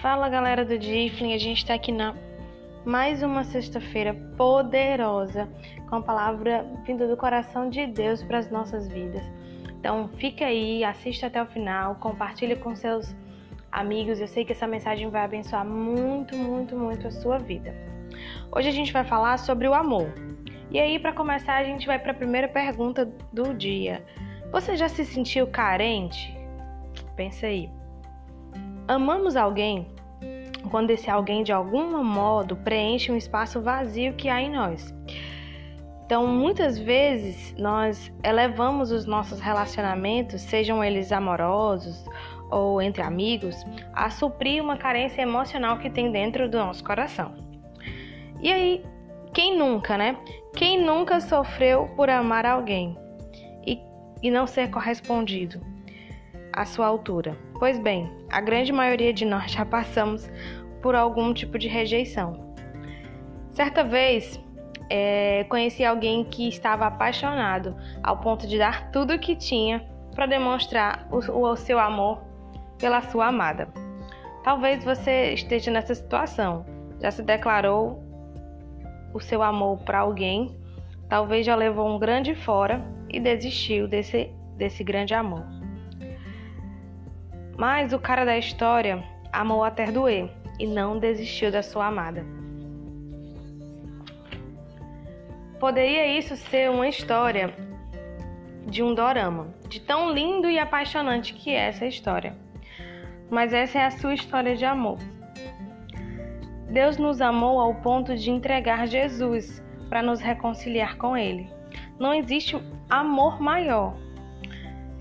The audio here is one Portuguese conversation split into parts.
Fala galera do Difflin, a gente está aqui na mais uma sexta-feira poderosa com a palavra vinda do coração de Deus para as nossas vidas. Então fica aí, assista até o final, compartilhe com seus amigos. Eu sei que essa mensagem vai abençoar muito, muito, muito a sua vida. Hoje a gente vai falar sobre o amor. E aí, para começar, a gente vai para a primeira pergunta do dia. Você já se sentiu carente? Pensa aí. Amamos alguém quando esse alguém de algum modo preenche um espaço vazio que há em nós. Então, muitas vezes nós elevamos os nossos relacionamentos, sejam eles amorosos ou entre amigos, a suprir uma carência emocional que tem dentro do nosso coração. E aí, quem nunca, né? Quem nunca sofreu por amar alguém e, e não ser correspondido? à sua altura. Pois bem, a grande maioria de nós já passamos por algum tipo de rejeição. Certa vez, é, conheci alguém que estava apaixonado ao ponto de dar tudo o que tinha para demonstrar o, o seu amor pela sua amada. Talvez você esteja nessa situação. Já se declarou o seu amor para alguém, talvez já levou um grande fora e desistiu desse, desse grande amor. Mas o cara da história amou até doer e não desistiu da sua amada. Poderia isso ser uma história de um dorama, de tão lindo e apaixonante que é essa história. Mas essa é a sua história de amor. Deus nos amou ao ponto de entregar Jesus para nos reconciliar com Ele. Não existe amor maior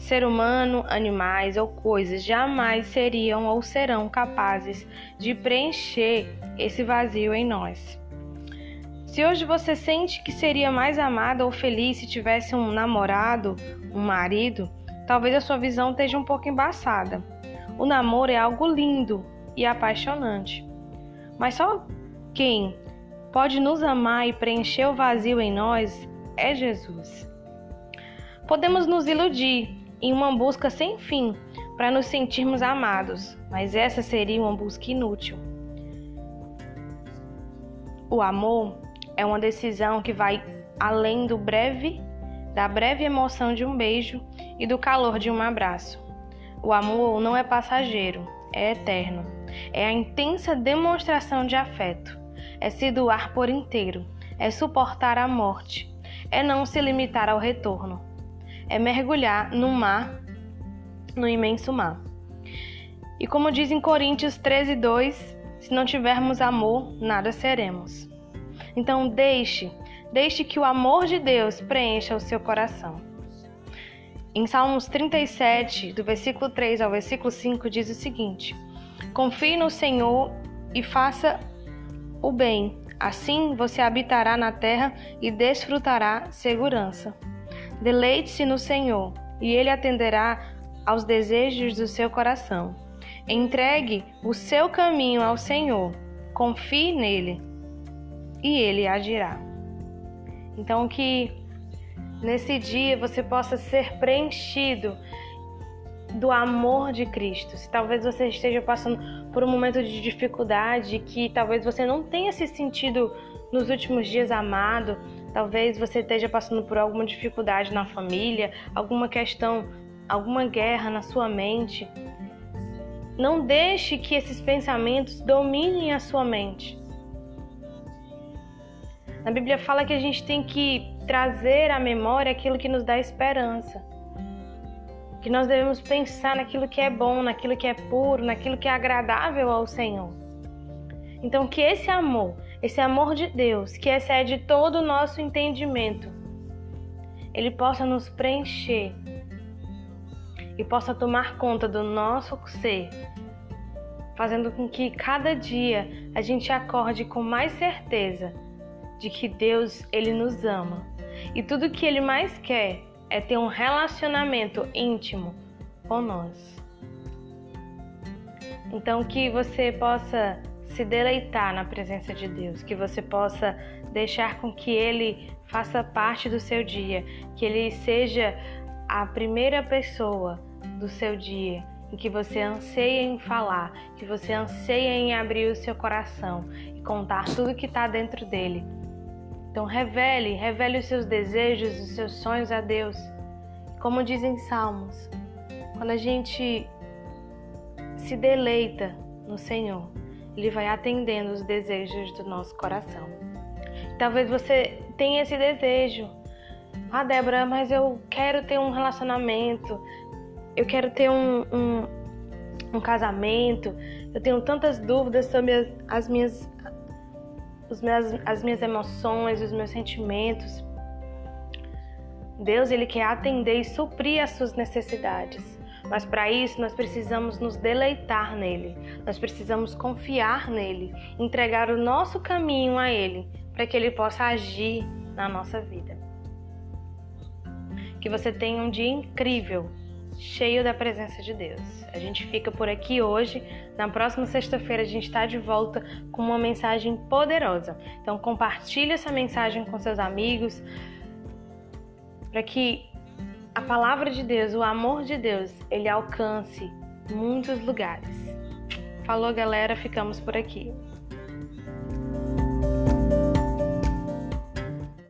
Ser humano, animais ou coisas jamais seriam ou serão capazes de preencher esse vazio em nós. Se hoje você sente que seria mais amada ou feliz se tivesse um namorado, um marido, talvez a sua visão esteja um pouco embaçada. O namoro é algo lindo e apaixonante. Mas só quem pode nos amar e preencher o vazio em nós é Jesus. Podemos nos iludir em uma busca sem fim para nos sentirmos amados, mas essa seria uma busca inútil. O amor é uma decisão que vai além do breve da breve emoção de um beijo e do calor de um abraço. O amor não é passageiro, é eterno. É a intensa demonstração de afeto. É se doar por inteiro, é suportar a morte, é não se limitar ao retorno, é mergulhar no mar, no imenso mar. E como diz em Coríntios 13, 2, se não tivermos amor, nada seremos. Então deixe, deixe que o amor de Deus preencha o seu coração. Em Salmos 37, do versículo 3 ao versículo 5, diz o seguinte: Confie no Senhor e faça o bem, assim você habitará na terra e desfrutará segurança. Deleite-se no Senhor, e Ele atenderá aos desejos do seu coração. Entregue o seu caminho ao Senhor, confie nele, e Ele agirá. Então, que nesse dia você possa ser preenchido do amor de Cristo. Se talvez você esteja passando por um momento de dificuldade, que talvez você não tenha se sentido nos últimos dias amado, talvez você esteja passando por alguma dificuldade na família, alguma questão, alguma guerra na sua mente. Não deixe que esses pensamentos dominem a sua mente. Na Bíblia fala que a gente tem que trazer à memória aquilo que nos dá esperança. Que nós devemos pensar naquilo que é bom, naquilo que é puro, naquilo que é agradável ao Senhor. Então, que esse amor esse amor de Deus que excede todo o nosso entendimento, ele possa nos preencher e possa tomar conta do nosso ser, fazendo com que cada dia a gente acorde com mais certeza de que Deus ele nos ama e tudo que ele mais quer é ter um relacionamento íntimo com nós. Então que você possa se deleitar na presença de Deus, que você possa deixar com que Ele faça parte do seu dia, que Ele seja a primeira pessoa do seu dia em que você anseia em falar, que você anseia em abrir o seu coração e contar tudo que está dentro dele. Então revele, revele os seus desejos, os seus sonhos a Deus. Como dizem Salmos, quando a gente se deleita no Senhor, Ele vai atendendo os desejos do nosso coração. Talvez você tenha esse desejo. Ah, Débora, mas eu quero ter um relacionamento, eu quero ter um, um, um casamento, eu tenho tantas dúvidas sobre as, as minhas, os meus, as minhas emoções, os meus sentimentos. Deus ele quer atender e suprir as suas necessidades. Mas para isso nós precisamos nos deleitar nele. Nós precisamos confiar nele, entregar o nosso caminho a ele, para que ele possa agir na nossa vida. Que você tenha um dia incrível, cheio da presença de Deus. A gente fica por aqui hoje. Na próxima sexta-feira a gente está de volta com uma mensagem poderosa. Então compartilhe essa mensagem com seus amigos para que a palavra de Deus, o amor de Deus, ele alcance muitos lugares. Falou, galera, ficamos por aqui.